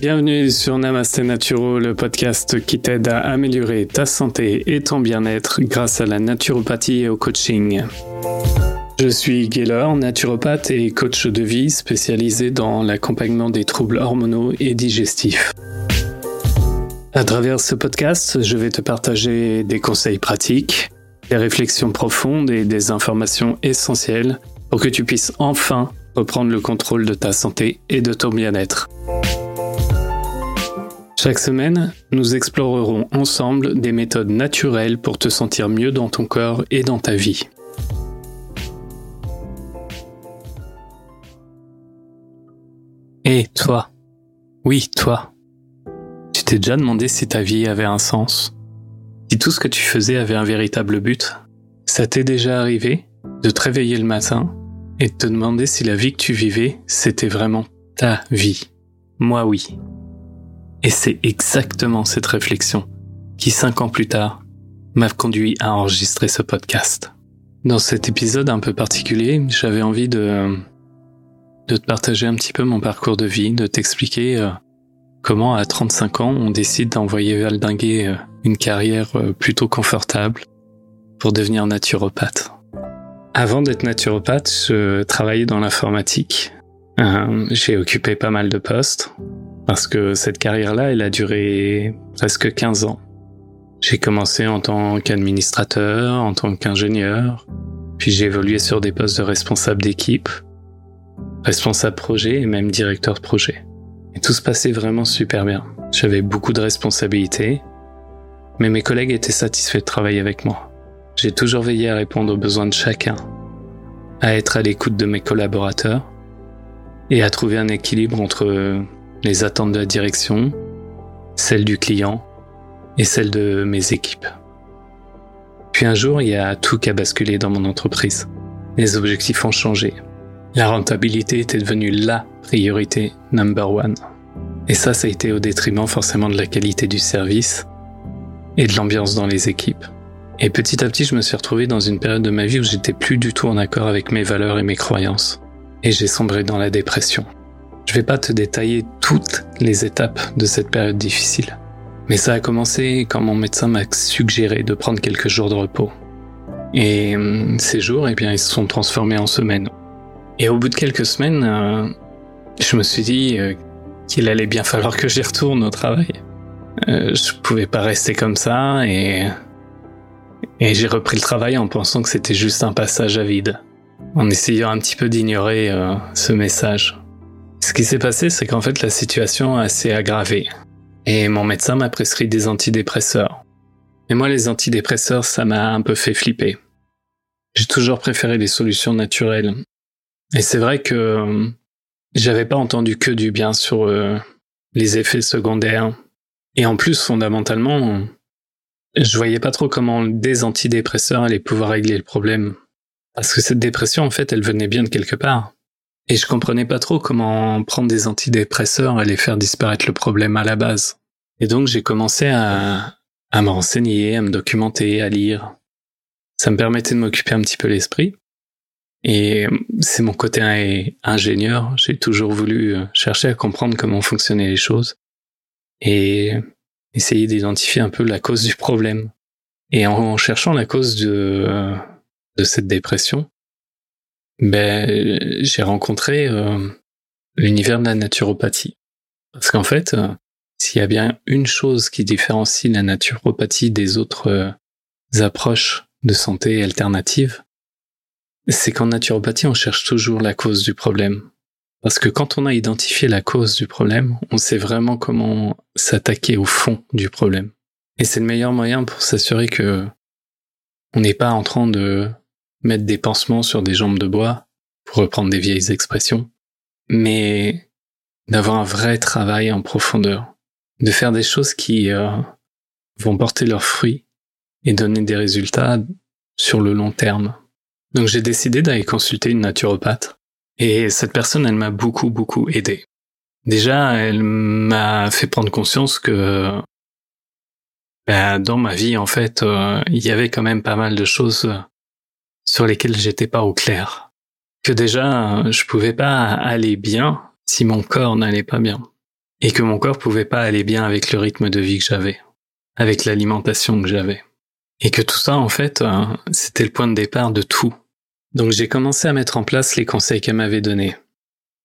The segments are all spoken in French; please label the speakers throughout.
Speaker 1: Bienvenue sur Namaste Naturo, le podcast qui t'aide à améliorer ta santé et ton bien-être grâce à la naturopathie et au coaching. Je suis Gaylor, naturopathe et coach de vie spécialisé dans l'accompagnement des troubles hormonaux et digestifs. À travers ce podcast, je vais te partager des conseils pratiques, des réflexions profondes et des informations essentielles pour que tu puisses enfin reprendre le contrôle de ta santé et de ton bien-être. Chaque semaine, nous explorerons ensemble des méthodes naturelles pour te sentir mieux dans ton corps et dans ta vie. Et toi? Oui, toi. Tu t'es déjà demandé si ta vie avait un sens? Si tout ce que tu faisais avait un véritable but? Ça t'est déjà arrivé de te réveiller le matin et de te demander si la vie que tu vivais, c'était vraiment ta vie? Moi oui. Et c'est exactement cette réflexion qui, cinq ans plus tard, m'a conduit à enregistrer ce podcast. Dans cet épisode un peu particulier, j'avais envie de, de te partager un petit peu mon parcours de vie, de t'expliquer euh, comment à 35 ans on décide d'envoyer valdinguer euh, une carrière euh, plutôt confortable pour devenir naturopathe. Avant d'être naturopathe, je travaillais dans l'informatique. J'ai occupé pas mal de postes, parce que cette carrière-là, elle a duré presque 15 ans. J'ai commencé en tant qu'administrateur, en tant qu'ingénieur, puis j'ai évolué sur des postes de responsable d'équipe, responsable projet et même directeur de projet. Et tout se passait vraiment super bien. J'avais beaucoup de responsabilités, mais mes collègues étaient satisfaits de travailler avec moi. J'ai toujours veillé à répondre aux besoins de chacun, à être à l'écoute de mes collaborateurs et à trouver un équilibre entre les attentes de la direction, celles du client et celles de mes équipes. Puis un jour, il y a tout qui a basculé dans mon entreprise. Les objectifs ont changé. La rentabilité était devenue la priorité number one. Et ça, ça a été au détriment forcément de la qualité du service et de l'ambiance dans les équipes. Et petit à petit, je me suis retrouvé dans une période de ma vie où j'étais plus du tout en accord avec mes valeurs et mes croyances. Et j'ai sombré dans la dépression. Je vais pas te détailler toutes les étapes de cette période difficile. Mais ça a commencé quand mon médecin m'a suggéré de prendre quelques jours de repos. Et hum, ces jours, eh bien, ils se sont transformés en semaines. Et au bout de quelques semaines, euh, je me suis dit euh, qu'il allait bien falloir que j'y retourne au travail. Euh, je pouvais pas rester comme ça et et j'ai repris le travail en pensant que c'était juste un passage à vide, en essayant un petit peu d'ignorer ce message. Ce qui s'est passé, c'est qu'en fait la situation s'est aggravée. Et mon médecin m'a prescrit des antidépresseurs. Et moi, les antidépresseurs, ça m'a un peu fait flipper. J'ai toujours préféré les solutions naturelles. Et c'est vrai que euh, j'avais pas entendu que du bien sur euh, les effets secondaires. Et en plus, fondamentalement, je voyais pas trop comment des antidépresseurs allaient pouvoir régler le problème. Parce que cette dépression, en fait, elle venait bien de quelque part. Et je comprenais pas trop comment prendre des antidépresseurs allait faire disparaître le problème à la base. Et donc j'ai commencé à, à me renseigner, à me documenter, à lire. Ça me permettait de m'occuper un petit peu l'esprit. Et c'est mon côté ingénieur. J'ai toujours voulu euh, chercher à comprendre comment fonctionnaient les choses et essayer d'identifier un peu la cause du problème. Et en cherchant la cause de, de cette dépression, ben, j'ai rencontré euh, l'univers de la naturopathie. Parce qu'en fait, euh, s'il y a bien une chose qui différencie la naturopathie des autres euh, approches de santé alternatives, c'est qu'en naturopathie, on cherche toujours la cause du problème. Parce que quand on a identifié la cause du problème, on sait vraiment comment s'attaquer au fond du problème. Et c'est le meilleur moyen pour s'assurer que on n'est pas en train de mettre des pansements sur des jambes de bois, pour reprendre des vieilles expressions, mais d'avoir un vrai travail en profondeur, de faire des choses qui euh, vont porter leurs fruits et donner des résultats sur le long terme. Donc j'ai décidé d'aller consulter une naturopathe et cette personne, elle m'a beaucoup, beaucoup aidé. Déjà, elle m'a fait prendre conscience que bah, dans ma vie, en fait, euh, il y avait quand même pas mal de choses sur lesquelles j'étais pas au clair. Que déjà, je pouvais pas aller bien si mon corps n'allait pas bien. et que mon corps pouvait pas aller bien avec le rythme de vie que j'avais, avec l'alimentation que j'avais. Et que tout ça, en fait, euh, c'était le point de départ de tout. Donc j'ai commencé à mettre en place les conseils qu'elle m'avait donnés.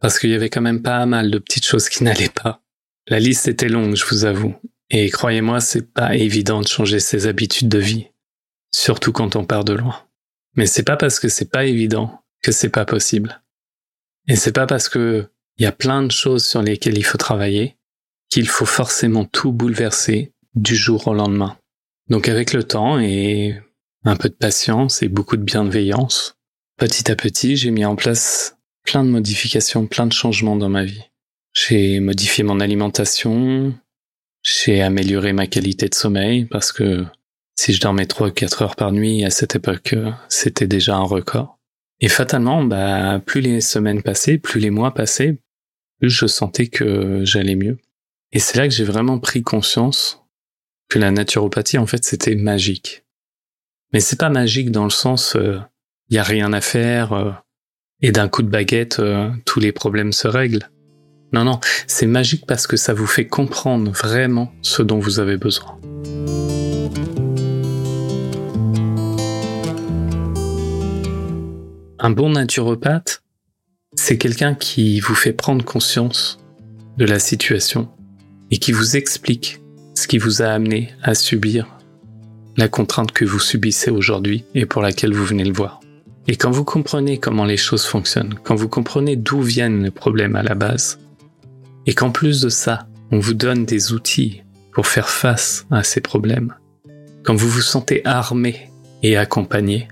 Speaker 1: Parce qu'il y avait quand même pas mal de petites choses qui n'allaient pas. La liste était longue, je vous avoue. Et croyez-moi, c'est pas évident de changer ses habitudes de vie. Surtout quand on part de loin. Mais c'est pas parce que c'est pas évident que c'est pas possible. Et c'est pas parce que il y a plein de choses sur lesquelles il faut travailler qu'il faut forcément tout bouleverser du jour au lendemain. Donc avec le temps et un peu de patience et beaucoup de bienveillance, petit à petit, j'ai mis en place plein de modifications, plein de changements dans ma vie. J'ai modifié mon alimentation, j'ai amélioré ma qualité de sommeil parce que si je dormais 3 ou 4 heures par nuit à cette époque, c'était déjà un record. Et fatalement, bah, plus les semaines passaient, plus les mois passaient, plus je sentais que j'allais mieux. Et c'est là que j'ai vraiment pris conscience que la naturopathie, en fait, c'était magique. Mais c'est pas magique dans le sens, il euh, y a rien à faire, euh, et d'un coup de baguette, euh, tous les problèmes se règlent. Non, non, c'est magique parce que ça vous fait comprendre vraiment ce dont vous avez besoin. Un bon naturopathe, c'est quelqu'un qui vous fait prendre conscience de la situation et qui vous explique ce qui vous a amené à subir la contrainte que vous subissez aujourd'hui et pour laquelle vous venez le voir. Et quand vous comprenez comment les choses fonctionnent, quand vous comprenez d'où viennent les problèmes à la base, et qu'en plus de ça, on vous donne des outils pour faire face à ces problèmes, quand vous vous sentez armé et accompagné,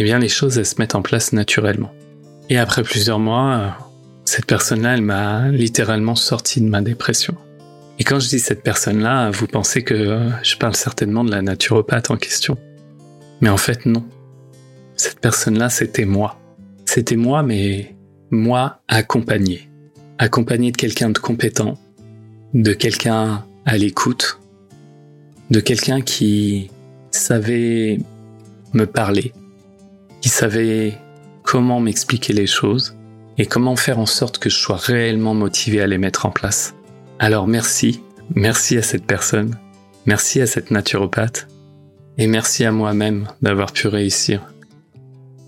Speaker 1: eh bien les choses elles se mettent en place naturellement. Et après plusieurs mois, cette personne-là, elle m'a littéralement sorti de ma dépression. Et quand je dis cette personne-là, vous pensez que je parle certainement de la naturopathe en question. Mais en fait, non. Cette personne-là, c'était moi. C'était moi, mais moi accompagné accompagné de quelqu'un de compétent, de quelqu'un à l'écoute, de quelqu'un qui savait me parler, qui savait comment m'expliquer les choses et comment faire en sorte que je sois réellement motivé à les mettre en place. Alors merci, merci à cette personne, merci à cette naturopathe et merci à moi-même d'avoir pu réussir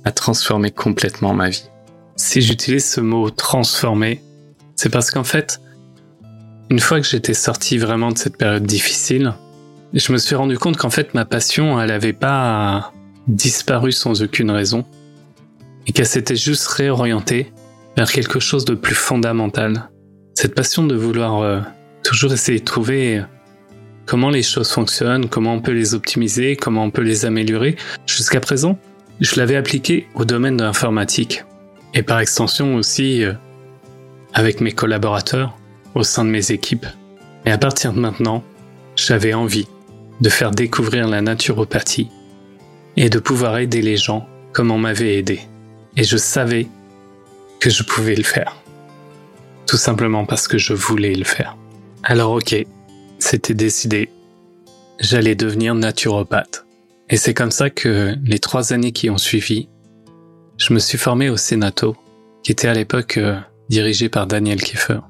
Speaker 1: à transformer complètement ma vie. Si j'utilise ce mot transformer, c'est parce qu'en fait, une fois que j'étais sorti vraiment de cette période difficile, je me suis rendu compte qu'en fait ma passion, elle n'avait pas disparu sans aucune raison, et qu'elle s'était juste réorientée vers quelque chose de plus fondamental. Cette passion de vouloir euh, toujours essayer de trouver euh, comment les choses fonctionnent, comment on peut les optimiser, comment on peut les améliorer. Jusqu'à présent, je l'avais appliqué au domaine de l'informatique, et par extension aussi euh, avec mes collaborateurs au sein de mes équipes. Et à partir de maintenant, j'avais envie de faire découvrir la naturopathie et de pouvoir aider les gens comme on m'avait aidé. Et je savais que je pouvais le faire. Tout simplement parce que je voulais le faire. Alors ok, c'était décidé. J'allais devenir naturopathe. Et c'est comme ça que les trois années qui ont suivi, je me suis formé au Sénato, qui était à l'époque euh, dirigé par Daniel Kiefer.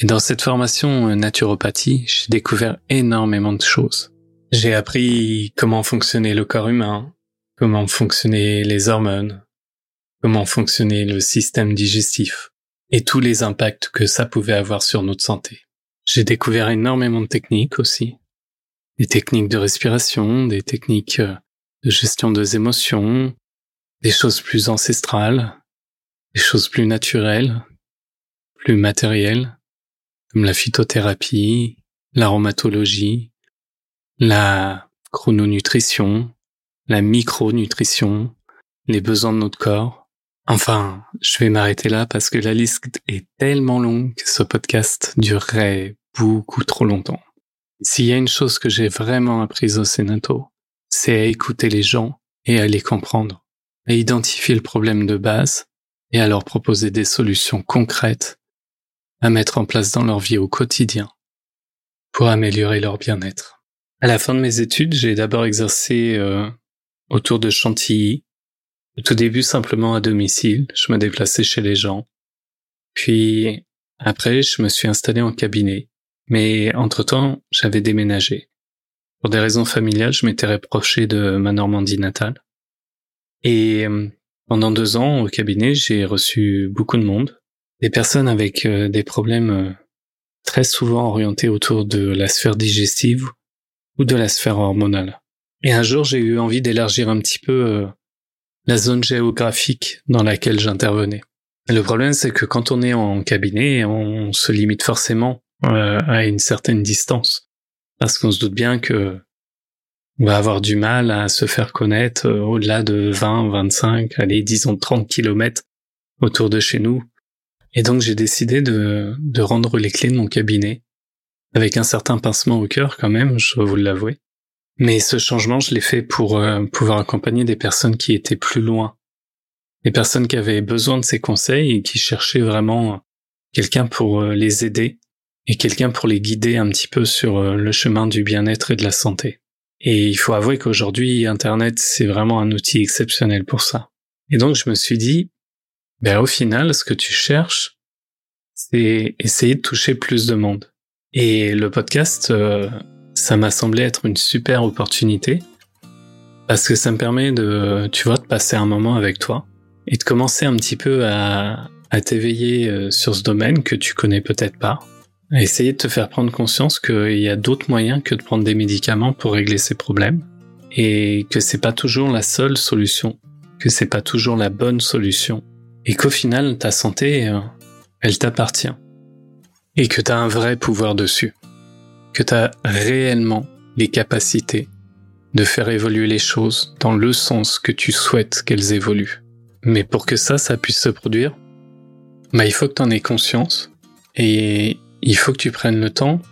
Speaker 1: Et dans cette formation euh, naturopathie, j'ai découvert énormément de choses. J'ai appris comment fonctionnait le corps humain, comment fonctionnaient les hormones, comment fonctionnait le système digestif et tous les impacts que ça pouvait avoir sur notre santé. J'ai découvert énormément de techniques aussi. Des techniques de respiration, des techniques euh, de gestion des émotions, des choses plus ancestrales, des choses plus naturelles, plus matérielles, comme la phytothérapie, l'aromatologie, la chrononutrition, la micronutrition, les besoins de notre corps. Enfin, je vais m'arrêter là parce que la liste est tellement longue que ce podcast durerait beaucoup trop longtemps. S'il y a une chose que j'ai vraiment apprise au Sénato, c'est à écouter les gens et à les comprendre, à identifier le problème de base et à leur proposer des solutions concrètes à mettre en place dans leur vie au quotidien pour améliorer leur bien-être. À la fin de mes études, j'ai d'abord exercé euh, autour de Chantilly. Au tout début, simplement à domicile, je me déplaçais chez les gens. Puis, Après, je me suis installé en cabinet, mais entre-temps, j'avais déménagé. Pour des raisons familiales, je m'étais rapproché de ma Normandie natale. Et euh, pendant deux ans au cabinet, j'ai reçu beaucoup de monde, des personnes avec euh, des problèmes euh, très souvent orientés autour de la sphère digestive ou de la sphère hormonale. Et un jour, j'ai eu envie d'élargir un petit peu la zone géographique dans laquelle j'intervenais. Le problème, c'est que quand on est en cabinet, on se limite forcément euh, à une certaine distance. Parce qu'on se doute bien que on va avoir du mal à se faire connaître euh, au-delà de 20, 25, allez, disons 30 kilomètres autour de chez nous. Et donc j'ai décidé de, de rendre les clés de mon cabinet, avec un certain pincement au cœur quand même, je dois vous l'avouer. Mais ce changement, je l'ai fait pour euh, pouvoir accompagner des personnes qui étaient plus loin. Des personnes qui avaient besoin de ces conseils et qui cherchaient vraiment quelqu'un pour euh, les aider et quelqu'un pour les guider un petit peu sur euh, le chemin du bien-être et de la santé. Et il faut avouer qu'aujourd'hui, Internet, c'est vraiment un outil exceptionnel pour ça. Et donc, je me suis dit, ben, au final, ce que tu cherches, c'est essayer de toucher plus de monde. Et le podcast, ça m'a semblé être une super opportunité parce que ça me permet de, tu vois, de passer un moment avec toi et de commencer un petit peu à, à t'éveiller euh, sur ce domaine que tu connais peut-être pas, à essayer de te faire prendre conscience qu'il y a d'autres moyens que de prendre des médicaments pour régler ces problèmes et que c'est pas toujours la seule solution, que c'est pas toujours la bonne solution et qu'au final ta santé, euh, elle t'appartient et que tu as un vrai pouvoir dessus que tu as réellement les capacités de faire évoluer les choses dans le sens que tu souhaites qu'elles évoluent. Mais pour que ça, ça puisse se produire, bah, il faut que tu en aies conscience et il faut que tu prennes le temps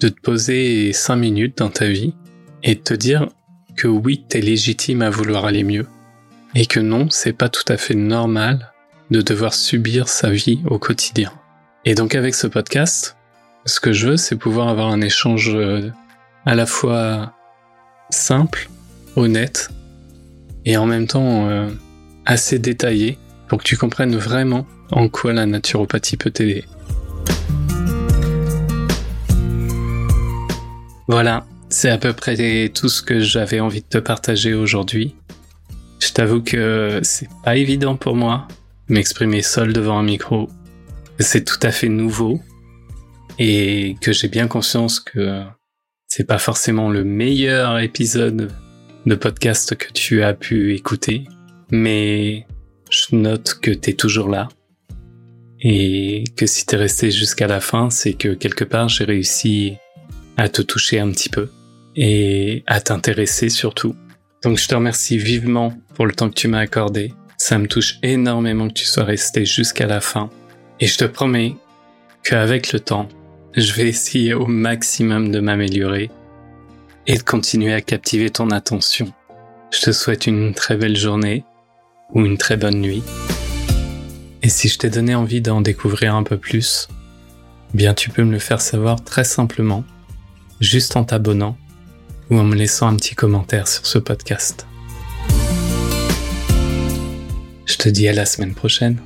Speaker 1: de te poser cinq minutes dans ta vie et de te dire que oui, tu es légitime à vouloir aller mieux et que non, c'est pas tout à fait normal de devoir subir sa vie au quotidien. Et donc avec ce podcast, ce que je veux, c'est pouvoir avoir un échange euh, à la fois simple, honnête, et en même temps euh, assez détaillé pour que tu comprennes vraiment en quoi la naturopathie peut t'aider. Voilà, c'est à peu près tout ce que j'avais envie de te partager aujourd'hui. Je t'avoue que c'est pas évident pour moi m'exprimer seul devant un micro. C'est tout à fait nouveau et que j'ai bien conscience que c'est pas forcément le meilleur épisode de podcast que tu as pu écouter, mais je note que t'es toujours là et que si t'es resté jusqu'à la fin, c'est que quelque part j'ai réussi à te toucher un petit peu et à t'intéresser surtout. Donc je te remercie vivement pour le temps que tu m'as accordé. Ça me touche énormément que tu sois resté jusqu'à la fin. Et je te promets qu'avec le temps, je vais essayer au maximum de m'améliorer et de continuer à captiver ton attention. Je te souhaite une très belle journée ou une très bonne nuit. Et si je t'ai donné envie d'en découvrir un peu plus, bien tu peux me le faire savoir très simplement, juste en t'abonnant ou en me laissant un petit commentaire sur ce podcast. Je te dis à la semaine prochaine.